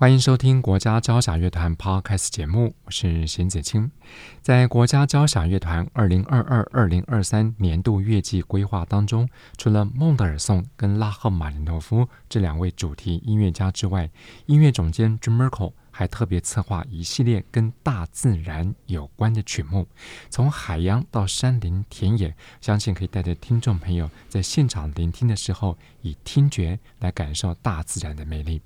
欢迎收听国家交响乐团 Podcast 节目，我是邢子清。在国家交响乐团二零二二二零二三年度乐季规划当中，除了孟德尔颂跟拉赫玛尼诺夫这两位主题音乐家之外，音乐总监 Jim Merkel 还特别策划一系列跟大自然有关的曲目，从海洋到山林田野，相信可以带着听众朋友在现场聆听的时候，以听觉来感受大自然的魅力。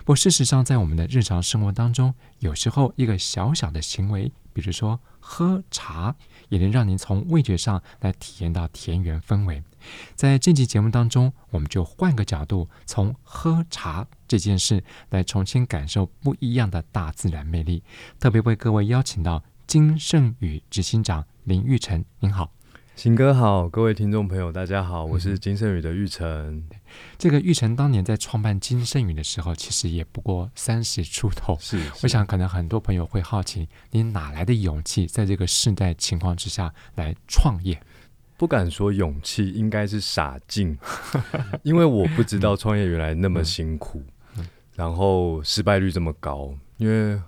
不过，事实上，在我们的日常生活当中，有时候一个小小的行为，比如说喝茶，也能让您从味觉上来体验到田园氛围。在这期节目当中，我们就换个角度，从喝茶这件事来重新感受不一样的大自然魅力。特别为各位邀请到金盛宇执行长林玉成，您好，邢哥好，各位听众朋友大家好，我是金盛宇的玉成。嗯、这个玉成当年在创办金盛宇的时候，其实也不过三十出头。是，是，我想可能很多朋友会好奇，你哪来的勇气，在这个世代情况之下来创业？不敢说勇气，应该是傻劲，因为我不知道创业原来那么辛苦，然后失败率这么高。因为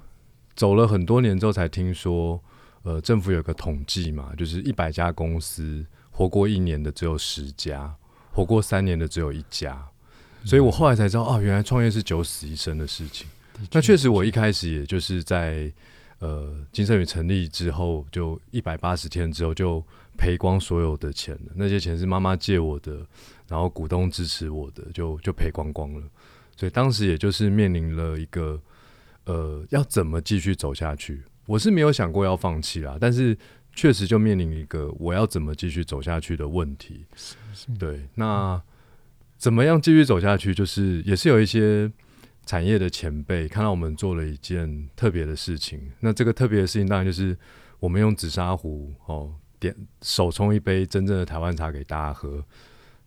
走了很多年之后才听说，呃，政府有个统计嘛，就是一百家公司活过一年的只有十家，活过三年的只有一家。所以我后来才知道，哦，原来创业是九死一生的事情。那确实，我一开始也就是在呃，金盛宇成立之后，就一百八十天之后就。赔光所有的钱了，那些钱是妈妈借我的，然后股东支持我的，就就赔光光了。所以当时也就是面临了一个，呃，要怎么继续走下去？我是没有想过要放弃啦，但是确实就面临一个我要怎么继续走下去的问题。是是对，那怎么样继续走下去？就是也是有一些产业的前辈看到我们做了一件特别的事情。那这个特别的事情，当然就是我们用紫砂壶哦。点手冲一杯真正的台湾茶给大家喝，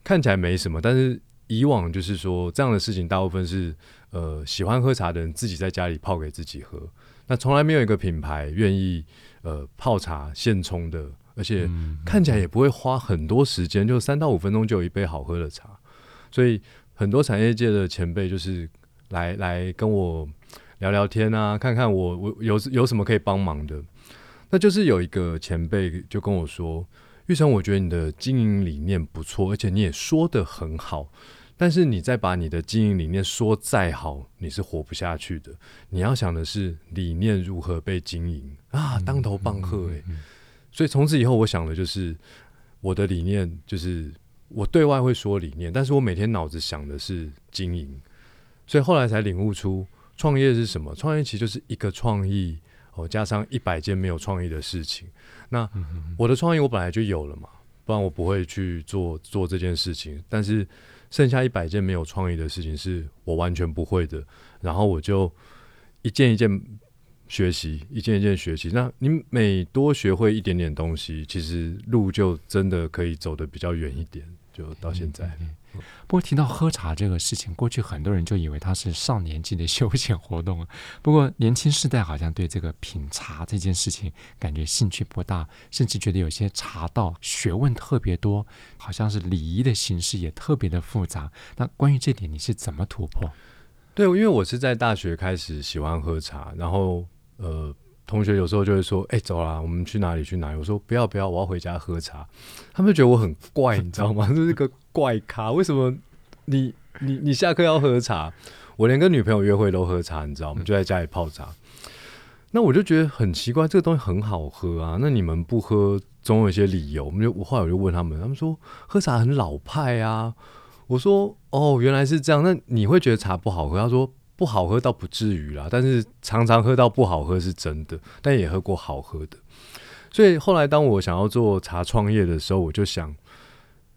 看起来没什么，但是以往就是说这样的事情，大部分是呃喜欢喝茶的人自己在家里泡给自己喝，那从来没有一个品牌愿意呃泡茶现冲的，而且看起来也不会花很多时间，就三到五分钟就有一杯好喝的茶，所以很多产业界的前辈就是来来跟我聊聊天啊，看看我我有有什么可以帮忙的。那就是有一个前辈就跟我说：“玉成，我觉得你的经营理念不错，而且你也说的很好。但是你再把你的经营理念说再好，你是活不下去的。你要想的是理念如何被经营啊，当头棒喝诶、欸。所以从此以后，我想的就是我的理念，就是我对外会说理念，但是我每天脑子想的是经营。所以后来才领悟出创业是什么？创业其实就是一个创意。”哦加上一百件没有创意的事情，那我的创意我本来就有了嘛，不然我不会去做做这件事情。但是剩下一百件没有创意的事情是我完全不会的，然后我就一件一件学习，一件一件学习。那你每多学会一点点东西，其实路就真的可以走得比较远一点。就到现在。不过提到喝茶这个事情，过去很多人就以为它是上年纪的休闲活动。不过年轻世代好像对这个品茶这件事情感觉兴趣不大，甚至觉得有些茶道学问特别多，好像是礼仪的形式也特别的复杂。那关于这点，你是怎么突破？对，因为我是在大学开始喜欢喝茶，然后呃。同学有时候就会说：“哎、走啦，我们去哪里？去哪里？”我说：“不要，不要，我要回家喝茶。”他们就觉得我很怪，你知道吗？就是个怪咖。为什么你你你下课要喝茶？我连跟女朋友约会都喝茶，你知道吗？就在家里泡茶。那我就觉得很奇怪，这个东西很好喝啊。那你们不喝，总有一些理由。我们就我后来我就问他们，他们说喝茶很老派啊。我说：“哦，原来是这样。那你会觉得茶不好喝？”他说。不好喝倒不至于啦，但是常常喝到不好喝是真的，但也喝过好喝的。所以后来当我想要做茶创业的时候，我就想，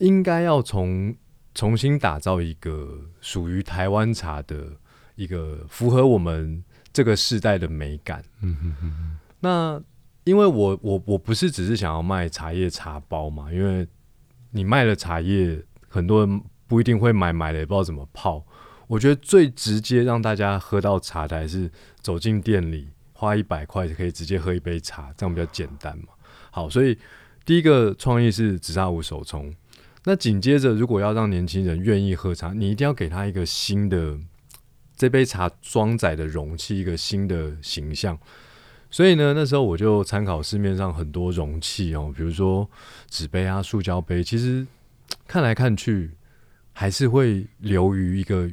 应该要从重新打造一个属于台湾茶的一个符合我们这个世代的美感。嗯哼哼哼。那因为我我我不是只是想要卖茶叶茶包嘛，因为你卖了茶叶，很多人不一定会买，买了也不知道怎么泡。我觉得最直接让大家喝到茶的还是走进店里，花一百块就可以直接喝一杯茶，这样比较简单嘛。好，所以第一个创意是紫砂壶手冲。那紧接着，如果要让年轻人愿意喝茶，你一定要给他一个新的这杯茶装载的容器，一个新的形象。所以呢，那时候我就参考市面上很多容器哦，比如说纸杯啊、塑胶杯，其实看来看去还是会流于一个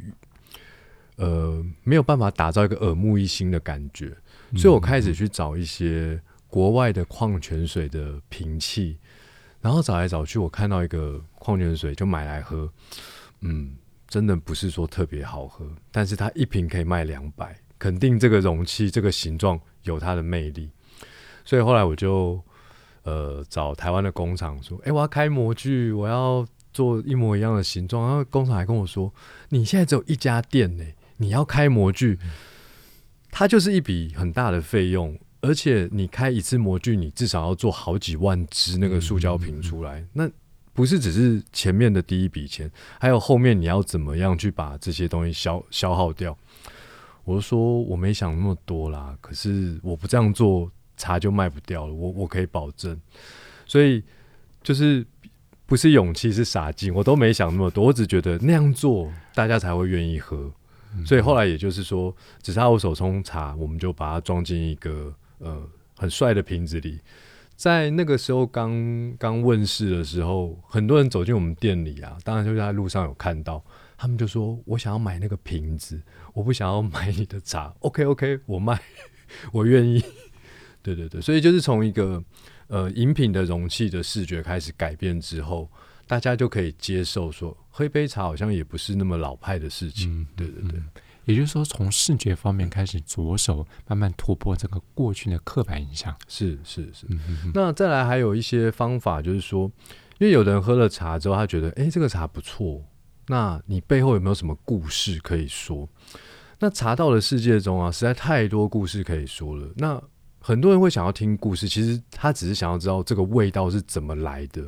呃没有办法打造一个耳目一新的感觉。所以我开始去找一些国外的矿泉水的瓶器。然后找来找去，我看到一个矿泉水，就买来喝。嗯，真的不是说特别好喝，但是它一瓶可以卖两百，肯定这个容器这个形状有它的魅力。所以后来我就呃找台湾的工厂说：“哎，我要开模具，我要做一模一样的形状。”然后工厂还跟我说：“你现在只有一家店呢，你要开模具，它就是一笔很大的费用。”而且你开一次模具，你至少要做好几万只那个塑胶瓶出来，那不是只是前面的第一笔钱，还有后面你要怎么样去把这些东西消消耗掉？我就说我没想那么多啦，可是我不这样做，茶就卖不掉了，我我可以保证。所以就是不是勇气是傻劲，我都没想那么多，我只觉得那样做大家才会愿意喝。所以后来也就是说，紫砂壶手冲茶，我们就把它装进一个。呃，很帅的瓶子里，在那个时候刚刚问世的时候，很多人走进我们店里啊，当然就在路上有看到，他们就说：“我想要买那个瓶子，我不想要买你的茶。”OK OK，我卖，我愿意。对对对，所以就是从一个呃饮品的容器的视觉开始改变之后，大家就可以接受说，喝一杯茶好像也不是那么老派的事情。嗯、对对对。嗯也就是说，从视觉方面开始着手，慢慢突破这个过去的刻板印象。是是是。嗯、哼哼，那再来还有一些方法，就是说，因为有的人喝了茶之后，他觉得，哎，这个茶不错。那你背后有没有什么故事可以说？那茶道的世界中啊，实在太多故事可以说了。那很多人会想要听故事，其实他只是想要知道这个味道是怎么来的。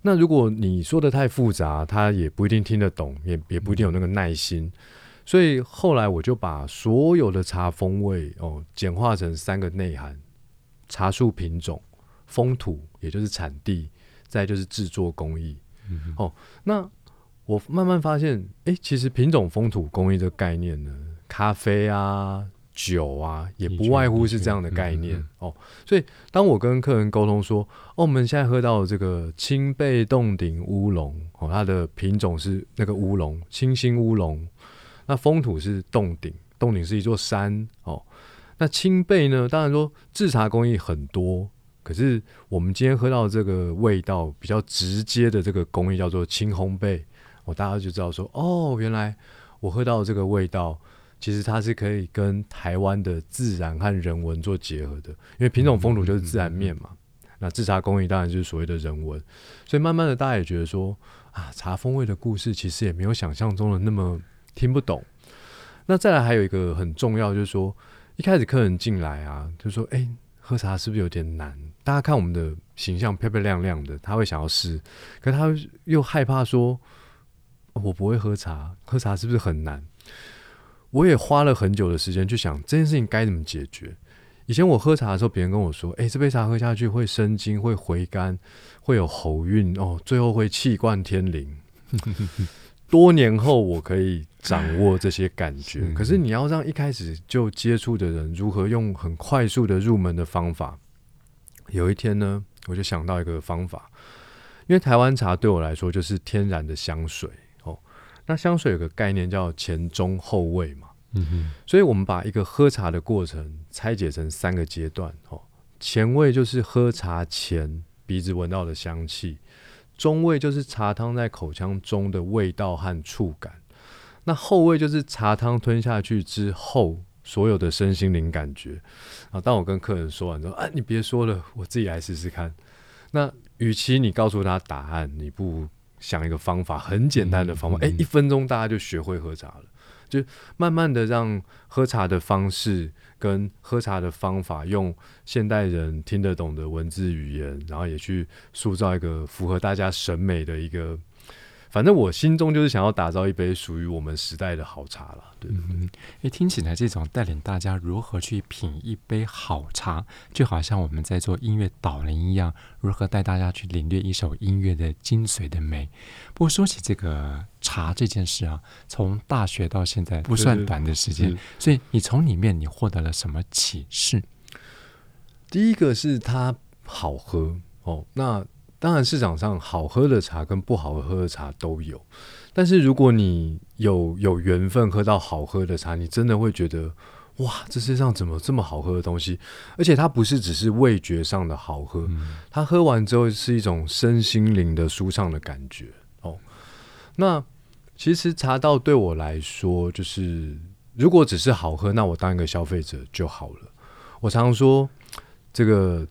那如果你说的太复杂，他也不一定听得懂，也也不一定有那个耐心。嗯所以后来我就把所有的茶风味哦简化成三个内涵：茶树品种、风土，也就是产地，再就是制作工艺。嗯、哦，那我慢慢发现，哎，其实品种、风土、工艺这个概念呢，咖啡啊、酒啊，也不外乎是这样的概念。嗯、哦，所以当我跟客人沟通说，哦，我们现在喝到的这个青贝洞顶乌龙，哦，它的品种是那个乌龙，清新乌龙。那风土是洞顶，洞顶是一座山哦。那青贝呢？当然说制茶工艺很多，可是我们今天喝到这个味道比较直接的这个工艺叫做青烘焙。哦，大家就知道说，哦，原来我喝到的这个味道，其实它是可以跟台湾的自然和人文做结合的。因为品种风土就是自然面嘛，那制茶工艺当然就是所谓的人文。所以慢慢的，大家也觉得说，啊，茶风味的故事其实也没有想象中的那么。听不懂，那再来还有一个很重要，就是说一开始客人进来啊，就说：“哎、喝茶是不是有点难？”大家看我们的形象漂漂亮亮的，他会想要试，可他又害怕说：“我不会喝茶，喝茶是不是很难？”我也花了很久的时间去想这件事情该怎么解决。以前我喝茶的时候，别人跟我说：“哎、这杯茶喝下去会生津，会回甘，会有喉韵哦，最后会气贯天灵。”多年后，我可以掌握这些感觉。是可是，你要让一开始就接触的人如何用很快速的入门的方法？有一天呢，我就想到一个方法，因为台湾茶对我来说就是天然的香水哦。那香水有个概念叫前中后味嘛，嗯哼。所以我们把一个喝茶的过程拆解成三个阶段哦。前味就是喝茶前鼻子闻到的香气。中味就是茶汤在口腔中的味道和触感，那后味就是茶汤吞下去之后所有的身心灵感觉。啊，当我跟客人说完之后，啊，你别说了，我自己来试试看。那与其你告诉他答案，你不如想一个方法，很简单的方法，哎、嗯嗯嗯欸，一分钟大家就学会喝茶了。就慢慢的让喝茶的方式跟喝茶的方法，用现代人听得懂的文字语言，然后也去塑造一个符合大家审美的一个。反正我心中就是想要打造一杯属于我们时代的好茶了。对，嗯，诶，听起来这种带领大家如何去品一杯好茶，就好像我们在做音乐导聆一样，如何带大家去领略一首音乐的精髓的美。不过说起这个茶这件事啊，从大学到现在不算短的时间，所以你从里面你获得了什么启示？第一个是它好喝哦，那。当然，市场上好喝的茶跟不好喝的茶都有，但是如果你有有缘分喝到好喝的茶，你真的会觉得哇，这世界上怎么这么好喝的东西？而且它不是只是味觉上的好喝，嗯、它喝完之后是一种身心灵的舒畅的感觉哦。那其实茶道对我来说，就是如果只是好喝，那我当一个消费者就好了。我常说这个。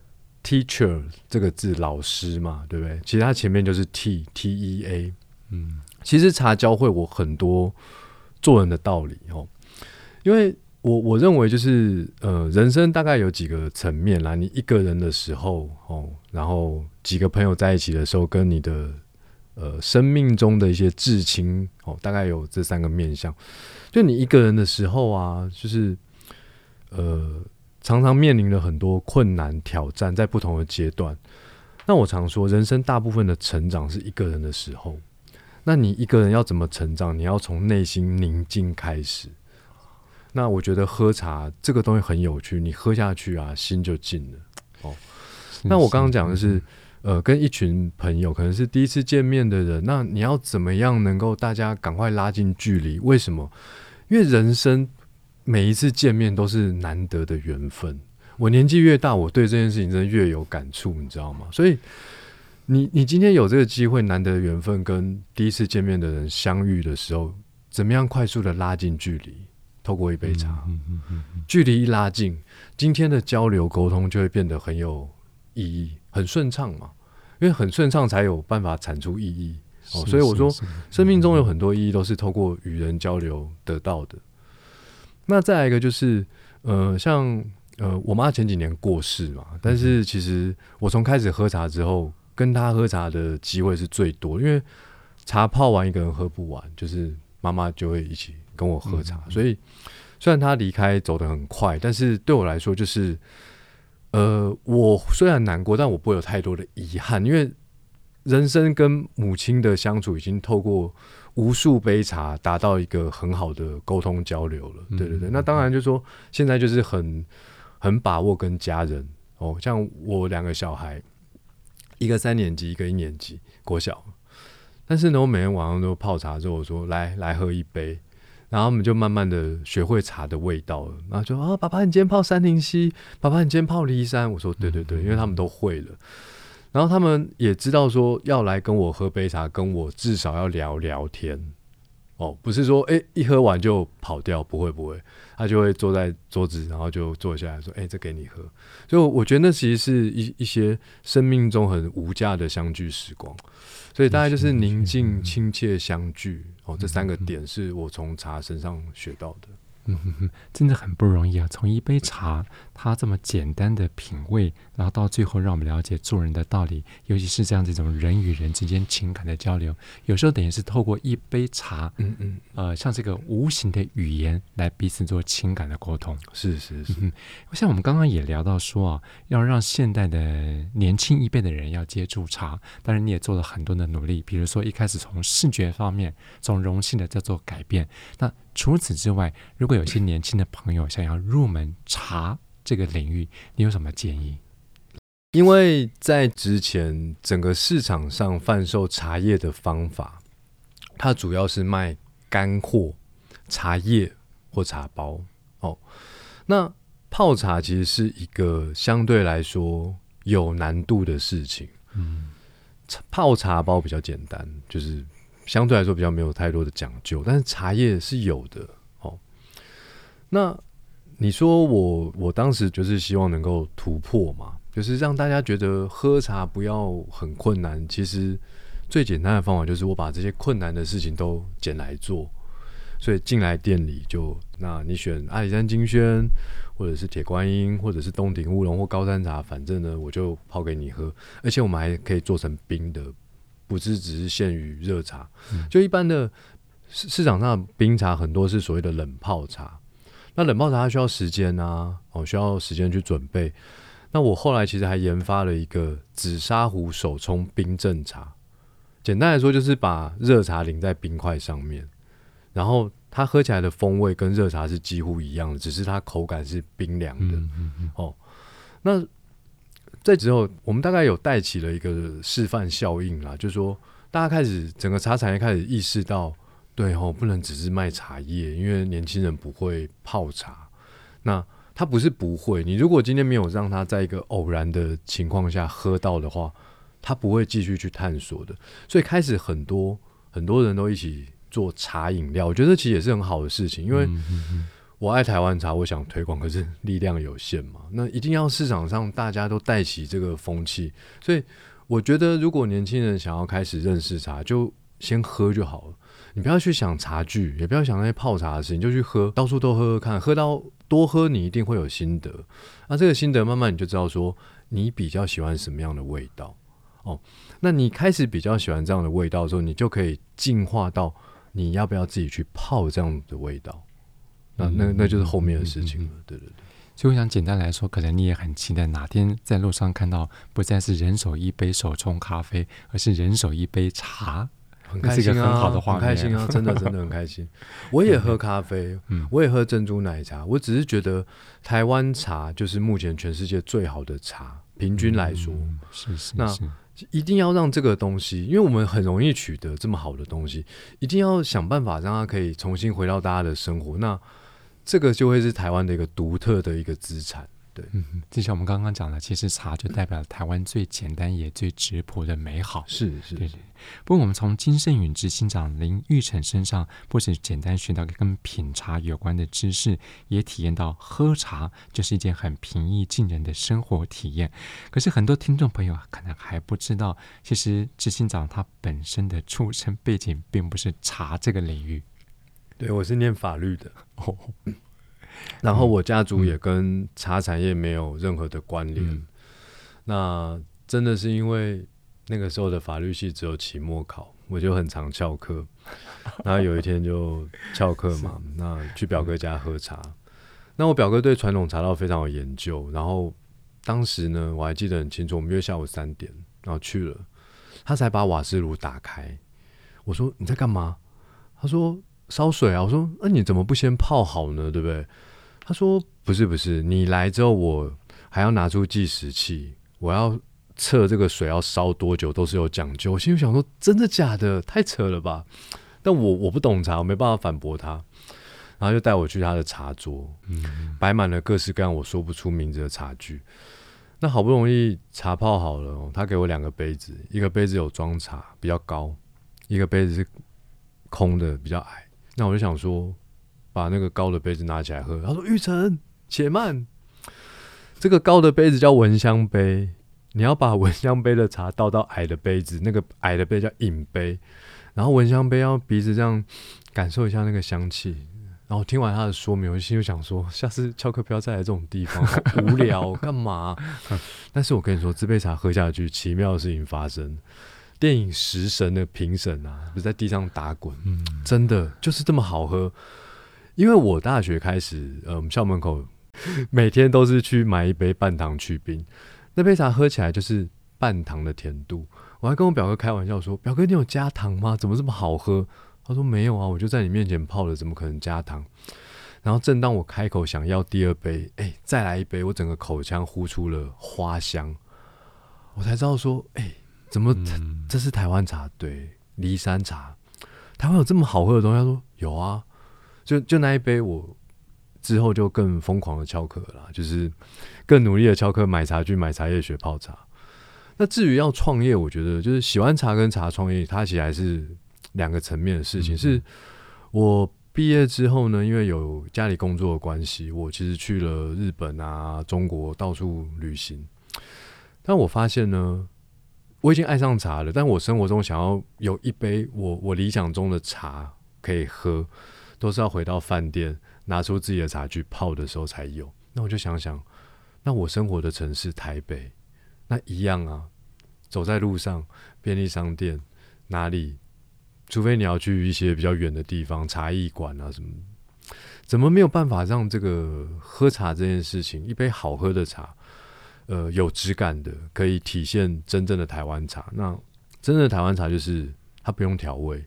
Teacher 这个字，老师嘛，对不对？其实它前面就是 T T E A，嗯，其实茶教会我很多做人的道理哦。因为我我认为就是呃，人生大概有几个层面啦。你一个人的时候哦，然后几个朋友在一起的时候，跟你的呃生命中的一些至亲哦，大概有这三个面向。就你一个人的时候啊，就是呃。常常面临了很多困难挑战，在不同的阶段。那我常说，人生大部分的成长是一个人的时候。那你一个人要怎么成长？你要从内心宁静开始。那我觉得喝茶这个东西很有趣，你喝下去啊，心就静了。哦，那我刚刚讲的是，呃，跟一群朋友可能是第一次见面的人，那你要怎么样能够大家赶快拉近距离？为什么？因为人生。每一次见面都是难得的缘分。我年纪越大，我对这件事情真的越有感触，你知道吗？所以，你你今天有这个机会，难得的缘分，跟第一次见面的人相遇的时候，怎么样快速的拉近距离？透过一杯茶，嗯嗯嗯嗯、距离一拉近，今天的交流沟通就会变得很有意义，很顺畅嘛。因为很顺畅，才有办法产出意义。哦，所以我说，生命中有很多意义都是透过与人交流得到的。那再来一个就是，呃，像呃，我妈前几年过世嘛，但是其实我从开始喝茶之后，跟她喝茶的机会是最多，因为茶泡完一个人喝不完，就是妈妈就会一起跟我喝茶。所以虽然她离开走得很快，但是对我来说就是，呃，我虽然难过，但我不会有太多的遗憾，因为人生跟母亲的相处已经透过。无数杯茶达到一个很好的沟通交流了，对对对。那当然就是说，现在就是很很把握跟家人哦，像我两个小孩，一个三年级，一个一年级，国小。但是呢，我每天晚上都泡茶之后，我说来来喝一杯，然后我们就慢慢的学会茶的味道了。然后就啊，爸爸你今天泡三零七，爸爸你今天泡梨山。我说对对对，因为他们都会了。然后他们也知道说要来跟我喝杯茶，跟我至少要聊聊天，哦，不是说哎一喝完就跑掉，不会不会，他就会坐在桌子，然后就坐下来说，哎，这给你喝。所以我觉得那其实是一一些生命中很无价的相聚时光，所以大概就是宁静、亲切相聚，哦，这三个点是我从茶身上学到的。嗯哼哼，真的很不容易啊！从一杯茶，它这么简单的品味，然后到最后让我们了解做人的道理，尤其是这样这种人与人之间情感的交流，有时候等于是透过一杯茶，嗯嗯，呃，像这个无形的语言来彼此做情感的沟通。是是是，嗯，像我们刚刚也聊到说啊，要让现代的年轻一辈的人要接触茶，当然你也做了很多的努力，比如说一开始从视觉方面，从容性的在做改变，那。除此之外，如果有些年轻的朋友想要入门茶这个领域，你有什么建议？因为在之前整个市场上贩售茶叶的方法，它主要是卖干货、茶叶或茶包。哦，那泡茶其实是一个相对来说有难度的事情。嗯，泡茶包比较简单，就是。相对来说比较没有太多的讲究，但是茶叶是有的哦。那你说我我当时就是希望能够突破嘛，就是让大家觉得喝茶不要很困难。其实最简单的方法就是我把这些困难的事情都捡来做。所以进来店里就，那你选阿里山金萱，或者是铁观音，或者是东鼎乌龙或高山茶，反正呢我就泡给你喝，而且我们还可以做成冰的，不是只是限于热茶，嗯、就一般的市市场上的冰茶很多是所谓的冷泡茶，那冷泡茶它需要时间啊，哦需要时间去准备。那我后来其实还研发了一个紫砂壶手冲冰镇茶，简单来说就是把热茶淋在冰块上面，然后它喝起来的风味跟热茶是几乎一样的，只是它口感是冰凉的。嗯嗯嗯哦，那在之后我们大概有带起了一个示范效应啦，就是说大家开始整个茶产业开始意识到，对哦，不能只是卖茶叶，因为年轻人不会泡茶。那他不是不会，你如果今天没有让他在一个偶然的情况下喝到的话，他不会继续去探索的。所以开始很多很多人都一起做茶饮料，我觉得其实也是很好的事情。因为我爱台湾茶，我想推广，可是力量有限嘛，那一定要市场上大家都带起这个风气。所以我觉得，如果年轻人想要开始认识茶，就先喝就好了。你不要去想茶具，也不要想那些泡茶的事情，就去喝，到处都喝喝看，喝到。多喝，你一定会有心得。那这个心得慢慢你就知道说，你比较喜欢什么样的味道哦。那你开始比较喜欢这样的味道的时候，你就可以进化到你要不要自己去泡这样的味道。那那那就是后面的事情了。对对对。所以我想简单来说，可能你也很期待哪天在路上看到，不再是人手一杯手冲咖啡，而是人手一杯茶。很开心啊，很开心啊，真的真的很开心。我也喝咖啡，嗯，我也喝珍珠奶茶。我只是觉得台湾茶就是目前全世界最好的茶，平均来说，是是。那一定要让这个东西，因为我们很容易取得这么好的东西，一定要想办法让它可以重新回到大家的生活。那这个就会是台湾的一个独特的一个资产。对，嗯，就像我们刚刚讲的，其实茶就代表了台湾最简单也最质朴的美好。是是，对对。不过，我们从金圣允执行长林玉成身上，不止简单学到跟品茶有关的知识，也体验到喝茶就是一件很平易近人的生活体验。可是，很多听众朋友可能还不知道，其实执行长他本身的出身背景并不是茶这个领域。对，我是念法律的。哦。然后我家族也跟茶产业没有任何的关联。那真的是因为那个时候的法律系只有期末考，我就很常翘课。然后有一天就翘课嘛，那去表哥家喝茶。那我表哥对传统茶道非常有研究。然后当时呢，我还记得很清楚，我们约下午三点，然后去了，他才把瓦斯炉打开。我说你在干嘛？他说烧水啊。我说那你怎么不先泡好呢？对不对？他说：“不是不是，你来之后我还要拿出计时器，我要测这个水要烧多久，都是有讲究。”我心里想说：“真的假的？太扯了吧！”但我我不懂茶，我没办法反驳他，然后就带我去他的茶桌，嗯，摆满了各式各样我说不出名字的茶具。那好不容易茶泡好了，他给我两个杯子，一个杯子有装茶，比较高；一个杯子是空的，比较矮。那我就想说。把那个高的杯子拿起来喝。他说：“玉成，且慢，这个高的杯子叫闻香杯，你要把闻香杯的茶倒到矮的杯子，那个矮的杯叫饮杯，然后闻香杯要鼻子这样感受一下那个香气。”然后听完他的说明，我心里想说：“下次翘课不要再来这种地方，无聊，干嘛？” 但是我跟你说，这杯茶喝下去，奇妙的事情发生。电影《食神》的评审啊，不是在地上打滚，嗯，真的就是这么好喝。因为我大学开始，呃，我们校门口每天都是去买一杯半糖去冰，那杯茶喝起来就是半糖的甜度。我还跟我表哥开玩笑说：“表哥，你有加糖吗？怎么这么好喝？”他说：“没有啊，我就在你面前泡了，怎么可能加糖？”然后正当我开口想要第二杯，哎，再来一杯，我整个口腔呼出了花香，我才知道说：“哎，怎么、嗯、这是台湾茶？对，骊山茶，台湾有这么好喝的东西？”他说：“有啊。”就就那一杯，我之后就更疯狂的翘课了，就是更努力的翘课买茶具、买茶叶、学泡茶。那至于要创业，我觉得就是喜欢茶跟茶创业，它其实还是两个层面的事情。嗯、是我毕业之后呢，因为有家里工作的关系，我其实去了日本啊、中国到处旅行。但我发现呢，我已经爱上茶了，但我生活中想要有一杯我我理想中的茶可以喝。都是要回到饭店拿出自己的茶具泡的时候才有。那我就想想，那我生活的城市台北，那一样啊，走在路上，便利商店哪里，除非你要去一些比较远的地方，茶艺馆啊什么，怎么没有办法让这个喝茶这件事情，一杯好喝的茶，呃，有质感的，可以体现真正的台湾茶。那真正的台湾茶就是它不用调味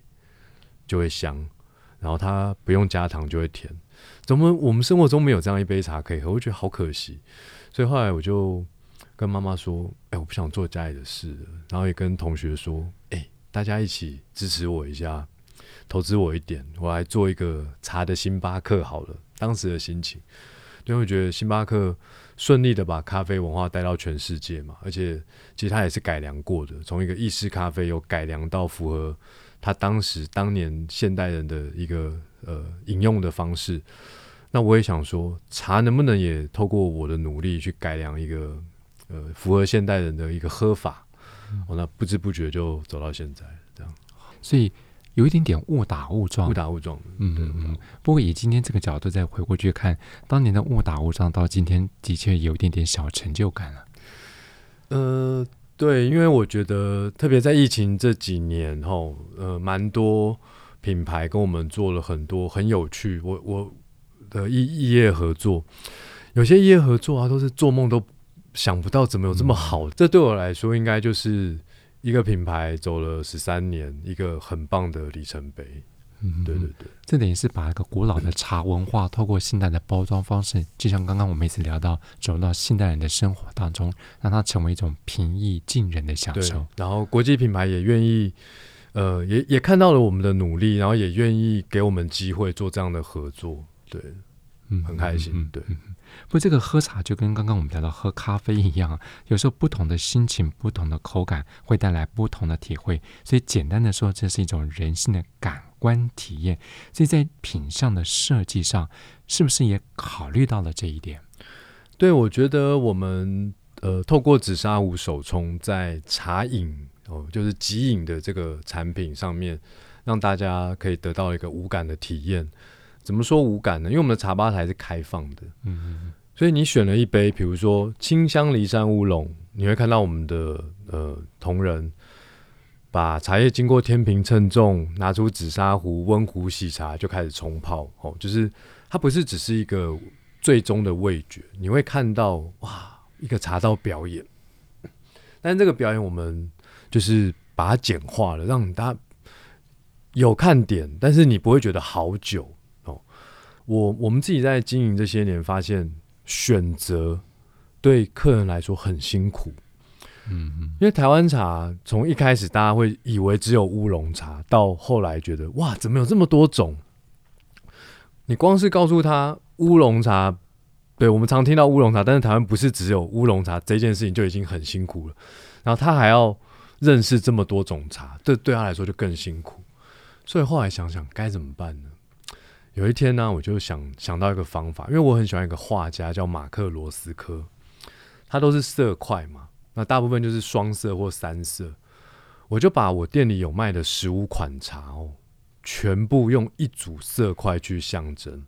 就会香，然后它不用加糖就会甜。怎么我们生活中没有这样一杯茶可以喝？我觉得好可惜。所以后来我就跟妈妈说：“哎，我不想做家里的事了。”然后也跟同学说：“哎，大家一起支持我一下，投资我一点，我来做一个茶的星巴克好了。”当时的心情，因为我觉得星巴克。顺利的把咖啡文化带到全世界嘛，而且其实它也是改良过的，从一个意式咖啡有改良到符合他当时当年现代人的一个呃饮用的方式。那我也想说，茶能不能也透过我的努力去改良一个呃符合现代人的一个喝法？嗯、哦，那不知不觉就走到现在这样，所以。有一点点误打误撞，误打误撞。嗯嗯嗯。不过以今天这个角度再回过去看，当年的误打误撞，到今天的确有一点点小成就感了。呃，对，因为我觉得，特别在疫情这几年后，呃，蛮多品牌跟我们做了很多很有趣，我我的异异业合作，有些异业合作啊，都是做梦都想不到怎么有这么好。嗯、这对我来说，应该就是。一个品牌走了十三年，一个很棒的里程碑。嗯，对对对，这等于是把一个古老的茶文化，透过现代的包装方式，就像刚刚我们一直聊到，走到现代人的生活当中，让它成为一种平易近人的享受。然后国际品牌也愿意，呃，也也看到了我们的努力，然后也愿意给我们机会做这样的合作。对，嗯，很开心。对。嗯不过，这个喝茶就跟刚刚我们聊到喝咖啡一样，有时候不同的心情、不同的口感会带来不同的体会。所以简单的说，这是一种人性的感官体验。所以在品相的设计上，是不是也考虑到了这一点？对，我觉得我们呃，透过紫砂壶手冲在茶饮哦，就是即饮的这个产品上面，让大家可以得到一个无感的体验。怎么说无感呢？因为我们的茶吧台是开放的，嗯嗯，所以你选了一杯，比如说清香梨山乌龙，你会看到我们的呃同仁把茶叶经过天平称重，拿出紫砂壶温壶洗茶，就开始冲泡哦，就是它不是只是一个最终的味觉，你会看到哇一个茶道表演，但这个表演我们就是把它简化了，让大家有看点，但是你不会觉得好久。我我们自己在经营这些年，发现选择对客人来说很辛苦。嗯嗯，因为台湾茶从一开始大家会以为只有乌龙茶，到后来觉得哇，怎么有这么多种？你光是告诉他乌龙茶，对，我们常听到乌龙茶，但是台湾不是只有乌龙茶这件事情就已经很辛苦了。然后他还要认识这么多种茶，这对他来说就更辛苦。所以后来想想该怎么办呢？有一天呢，我就想想到一个方法，因为我很喜欢一个画家叫马克罗斯科，他都是色块嘛，那大部分就是双色或三色。我就把我店里有卖的十五款茶哦，全部用一组色块去象征。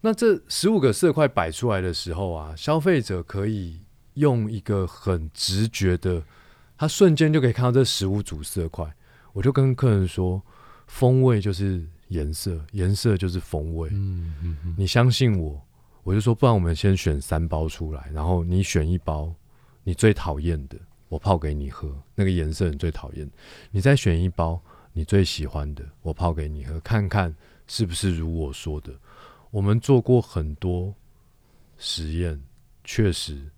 那这十五个色块摆出来的时候啊，消费者可以用一个很直觉的，他瞬间就可以看到这十五组色块。我就跟客人说，风味就是。颜色，颜色就是风味。嗯嗯嗯，你相信我，我就说，不然我们先选三包出来，然后你选一包你最讨厌的，我泡给你喝。那个颜色你最讨厌，你再选一包你最喜欢的，我泡给你喝，看看是不是如我说的。我们做过很多实验，确实，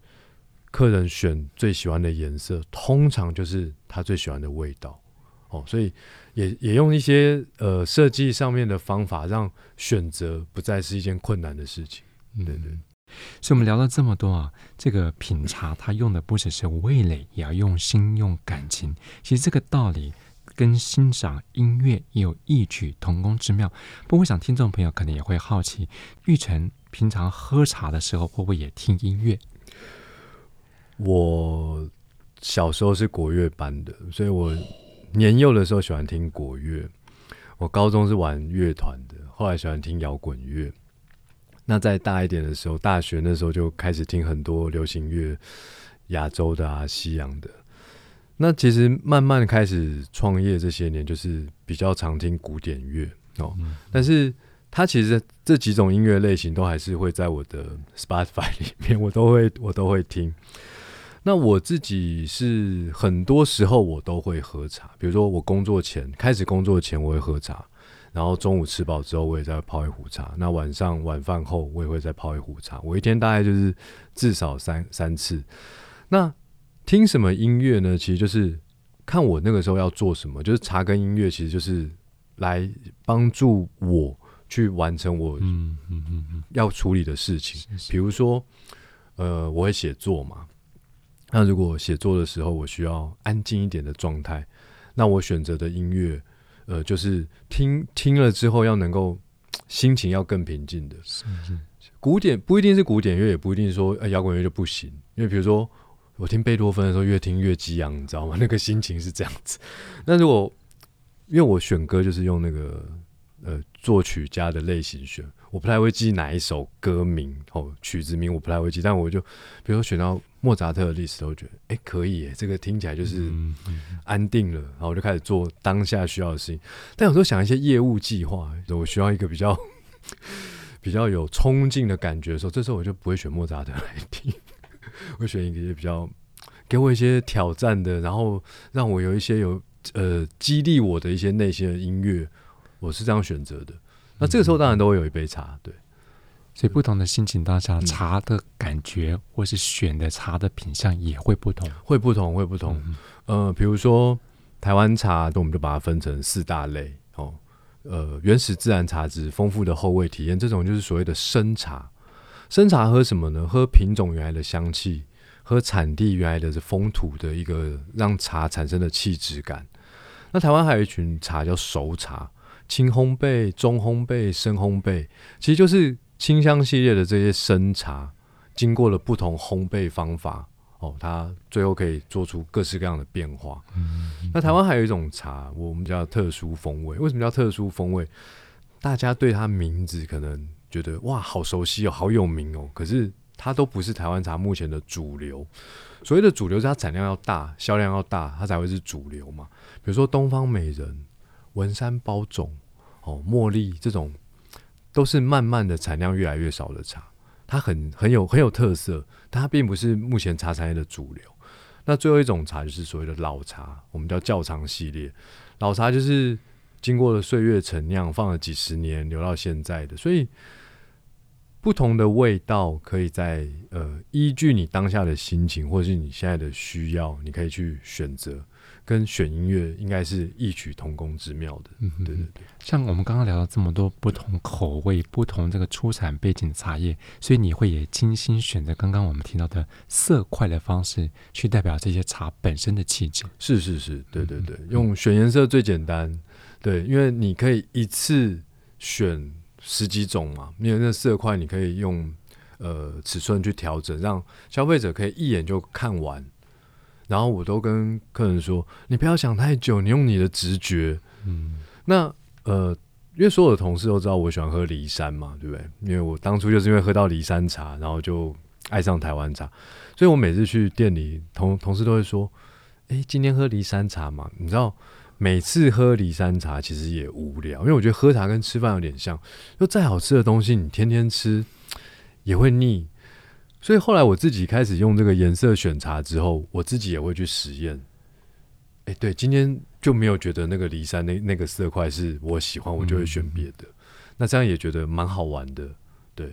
客人选最喜欢的颜色，通常就是他最喜欢的味道。哦，所以也也用一些呃设计上面的方法，让选择不再是一件困难的事情。对对，对，所以我们聊了这么多啊，这个品茶它用的不只是味蕾，也要用心用感情。其实这个道理跟欣赏音乐也有异曲同工之妙。不过我想听众朋友可能也会好奇，玉成平常喝茶的时候会不会也听音乐？我小时候是国乐班的，所以我。年幼的时候喜欢听国乐，我高中是玩乐团的，后后来喜欢听摇滚乐。那再大一点的时候，大学那时候就开始听很多流行乐，亚洲的啊，西洋的。那其实慢慢开始创业这些年，就是比较常听古典乐哦。嗯、但是它其实这几种音乐类型都还是会在我的 Spotify 里面，我都会我都会听。那我自己是很多时候我都会喝茶，比如说我工作前开始工作前我会喝茶，然后中午吃饱之后我也在泡一壶茶，那晚上晚饭后我也会再泡一壶茶。我一天大概就是至少三三次。那听什么音乐呢？其实就是看我那个时候要做什么，就是茶跟音乐其实就是来帮助我去完成我要处理的事情。比如说，呃，我会写作嘛。那如果写作的时候我需要安静一点的状态，那我选择的音乐，呃，就是听听了之后要能够心情要更平静的。是是，古典不一定是古典乐，也不一定说摇滚乐就不行。因为比如说我听贝多芬的时候，越听越激昂，你知道吗？那个心情是这样子。那如果因为我选歌就是用那个呃作曲家的类型选。我不太会记哪一首歌名哦，曲子名我不太会记，但我就比如说选到莫扎特的历史，我觉得哎可以耶，这个听起来就是安定了，然后我就开始做当下需要的事情。但有时候想一些业务计划，我需要一个比较 比较有冲劲的感觉的时候，这时候我就不会选莫扎特来听，会选一个比较给我一些挑战的，然后让我有一些有呃激励我的一些内心的音乐，我是这样选择的。那这个时候当然都会有一杯茶，对，所以不同的心情当下，茶的感觉或是选的茶的品相也会不同，会不同，会不同。呃，比如说台湾茶，那我们就把它分成四大类哦。呃，原始自然茶质，丰富的后味体验，这种就是所谓的生茶。生茶喝什么呢？喝品种原来的香气，喝产地原来的风土的一个让茶产生的气质感。那台湾还有一群茶叫熟茶。轻烘焙、中烘焙、深烘焙，其实就是清香系列的这些生茶，经过了不同烘焙方法，哦，它最后可以做出各式各样的变化。嗯嗯、那台湾还有一种茶，我们叫特殊风味。为什么叫特殊风味？大家对它名字可能觉得哇，好熟悉哦，好有名哦。可是它都不是台湾茶目前的主流。所谓的主流，是它产量要大，销量要大，它才会是主流嘛。比如说东方美人、文山包种。哦，茉莉这种都是慢慢的产量越来越少的茶，它很很有很有特色，它并不是目前茶产业的主流。那最后一种茶就是所谓的老茶，我们叫窖藏系列。老茶就是经过了岁月陈酿，放了几十年，留到现在的。所以不同的味道，可以在呃依据你当下的心情，或是你现在的需要，你可以去选择。跟选音乐应该是异曲同工之妙的，嗯，对对对。像我们刚刚聊了这么多不同口味、不同这个出产背景的茶叶，所以你会也精心选择刚刚我们提到的色块的方式，去代表这些茶本身的气质。是是是，对对对，用选颜色最简单，对，因为你可以一次选十几种嘛，因为那色块你可以用呃尺寸去调整，让消费者可以一眼就看完。然后我都跟客人说：“你不要想太久，你用你的直觉。”嗯，那呃，因为所有的同事都知道我喜欢喝梨山嘛，对不对？因为我当初就是因为喝到梨山茶，然后就爱上台湾茶，所以我每次去店里，同同事都会说：“哎，今天喝梨山茶嘛？”你知道，每次喝梨山茶其实也无聊，因为我觉得喝茶跟吃饭有点像，就再好吃的东西，你天天吃也会腻。所以后来我自己开始用这个颜色选茶之后，我自己也会去实验。哎，对，今天就没有觉得那个骊山那那个色块是我喜欢，我就会选别的。嗯。那这样也觉得蛮好玩的，对。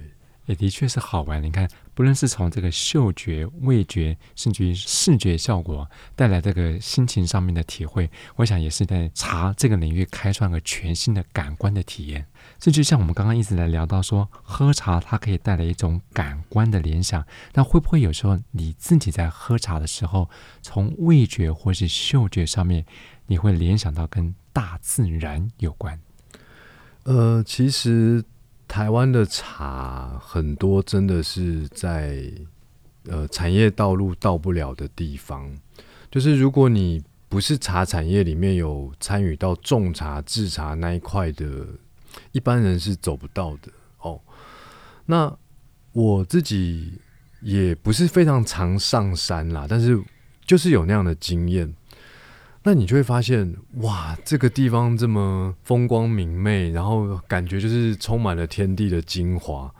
也的确是好玩。你看，不论是从这个嗅觉、味觉，甚至于视觉效果带来这个心情上面的体会，我想也是在茶这个领域开创个全新的感官的体验。这就像我们刚刚一直在聊到说，喝茶它可以带来一种感官的联想。那会不会有时候你自己在喝茶的时候，从味觉或是嗅觉上面，你会联想到跟大自然有关？呃，其实。台湾的茶很多，真的是在呃产业道路到不了的地方。就是如果你不是茶产业里面有参与到种茶、制茶那一块的一般人是走不到的哦。那我自己也不是非常常上山啦，但是就是有那样的经验。那你就会发现，哇，这个地方这么风光明媚，然后感觉就是充满了天地的精华。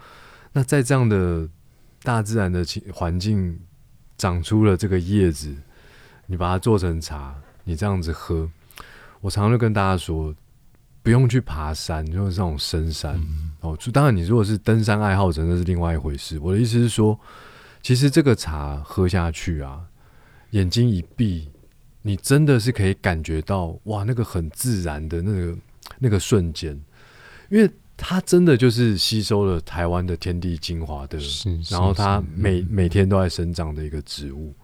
那在这样的大自然的环境，长出了这个叶子，你把它做成茶，你这样子喝。我常常就跟大家说，不用去爬山，就是这种深山、嗯、哦。就当然，你如果是登山爱好者，那是另外一回事。我的意思是说，其实这个茶喝下去啊，眼睛一闭。你真的是可以感觉到哇，那个很自然的那个那个瞬间，因为它真的就是吸收了台湾的天地精华的，然后它每每天都在生长的一个植物。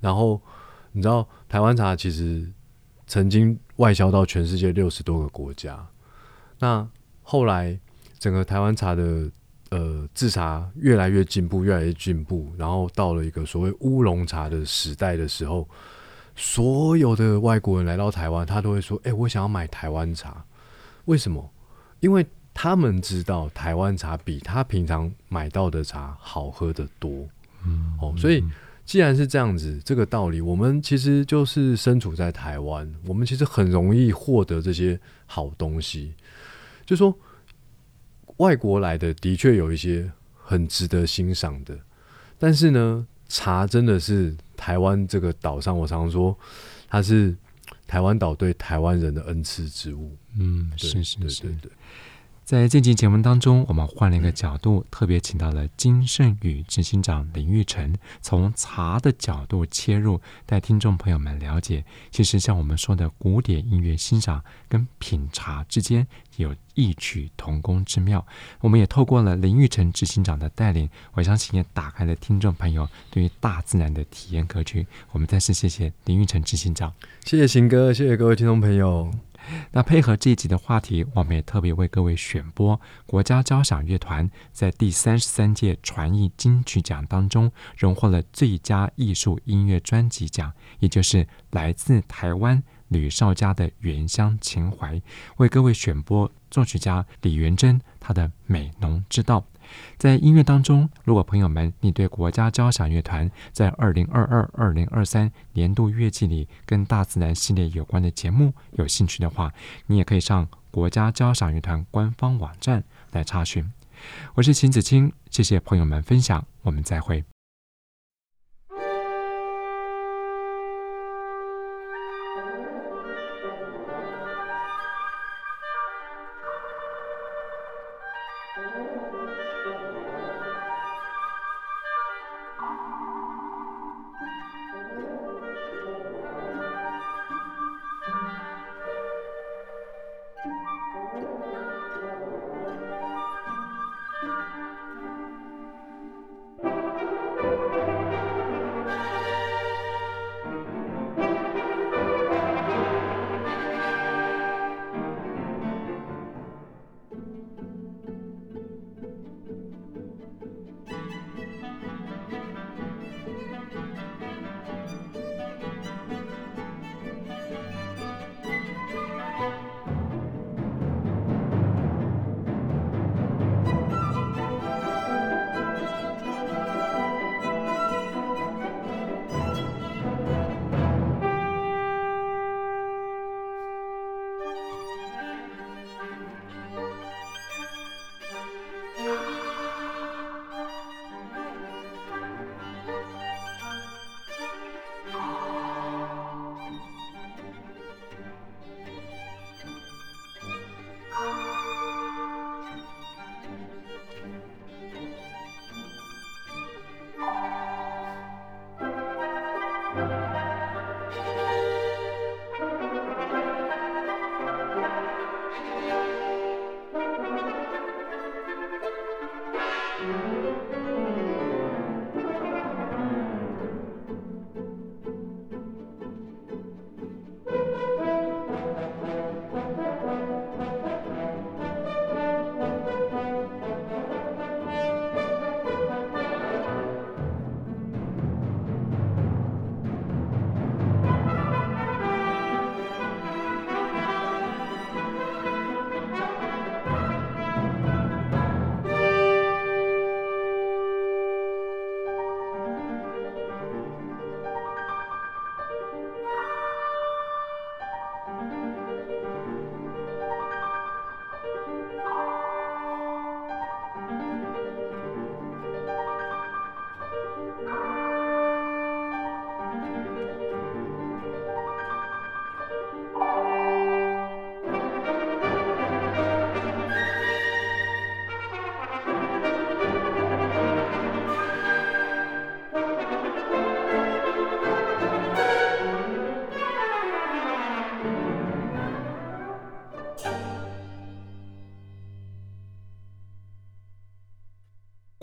然后你知道，台湾茶其实曾经外销到全世界六十多个国家。那后来整个台湾茶的呃制茶越来越进步，越来越进步，然后到了一个所谓乌龙茶的时代的时候。所有的外国人来到台湾，他都会说：“哎、欸，我想要买台湾茶。”为什么？因为他们知道台湾茶比他平常买到的茶好喝得多。嗯，哦，所以既然是这样子，这个道理，我们其实就是身处在台湾，我们其实很容易获得这些好东西。就说外国来的的确有一些很值得欣赏的，但是呢，茶真的是。台湾这个岛上，我常常说，它是台湾岛对台湾人的恩赐之物。嗯，是是是，对对对。在这期节目当中，我们换了一个角度，特别请到了金盛宇执行长林玉成，从茶的角度切入，带听众朋友们了解，其实像我们说的古典音乐欣赏跟品茶之间有异曲同工之妙。我们也透过了林玉成执行长的带领，我相信也打开了听众朋友对于大自然的体验格局。我们再次谢谢林玉成执行长，谢谢行哥，谢谢各位听众朋友。那配合这一集的话题，我们也特别为各位选播国家交响乐团在第三十三届传艺金曲奖当中荣获了最佳艺术音乐专辑奖，也就是来自台湾吕绍佳的《原乡情怀》，为各位选播作曲家李元珍他的《美浓之道》。在音乐当中，如果朋友们你对国家交响乐团在二零二二、二零二三年度乐季里跟大自然系列有关的节目有兴趣的话，你也可以上国家交响乐团官方网站来查询。我是秦子清，谢谢朋友们分享，我们再会。